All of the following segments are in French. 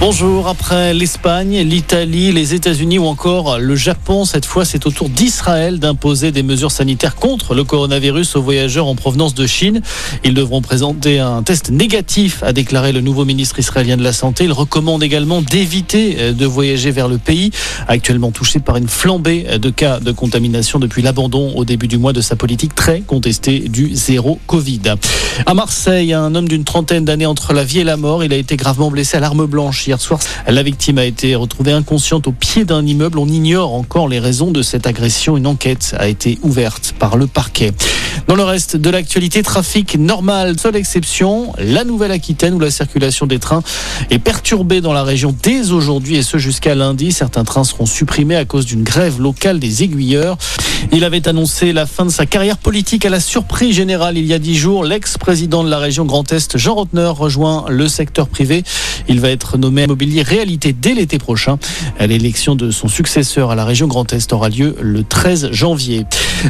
Bonjour, après l'Espagne, l'Italie, les États-Unis ou encore le Japon, cette fois c'est au tour d'Israël d'imposer des mesures sanitaires contre le coronavirus aux voyageurs en provenance de Chine. Ils devront présenter un test négatif, a déclaré le nouveau ministre israélien de la Santé. Il recommande également d'éviter euh, de voyager vers le pays, actuellement touché par une flambée de cas de contamination depuis l'abandon au début du mois de sa politique très contestée du zéro Covid. À Marseille, un homme d'une trentaine d'années entre la vie et la mort, il a été gravement blessé à l'arme blanche hier soir. La victime a été retrouvée inconsciente au pied d'un immeuble. On ignore encore les raisons de cette agression. Une enquête a été ouverte par le parquet. Dans le reste de l'actualité, trafic normal. Seule exception, la Nouvelle-Aquitaine où la circulation des trains est perturbée dans la région dès aujourd'hui et ce jusqu'à lundi. Certains trains seront supprimés à cause d'une grève locale des aiguilleurs. Il avait annoncé la fin de sa carrière politique à la surprise générale il y a dix jours. L'ex-président de la région Grand Est, Jean Rotner, rejoint le secteur privé. Il va être nommé immobilier réalité dès l'été prochain. L'élection de son successeur à la région Grand Est aura lieu le 13 janvier.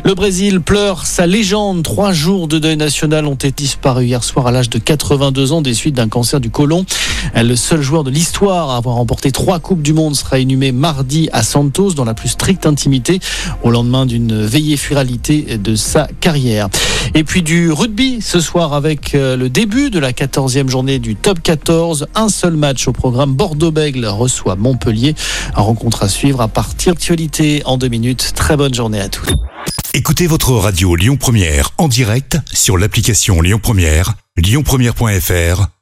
Le Brésil pleure sa légende. Trois jours de deuil national ont été disparus hier soir à l'âge de 82 ans des suites d'un cancer du côlon. Le seul joueur de l'histoire à avoir remporté trois Coupes du Monde sera inhumé mardi à Santos dans la plus stricte intimité au lendemain d'une veillée furalité de sa carrière. Et puis du rugby ce soir avec euh, le début de la 14e journée du top 14. Un seul match au programme Bordeaux-Bègle reçoit Montpellier. Rencontre à suivre à partir d'actualité en deux minutes. Très bonne journée à tous. Écoutez votre radio Lyon Première en direct sur l'application Lyon Première, lyonpremière.fr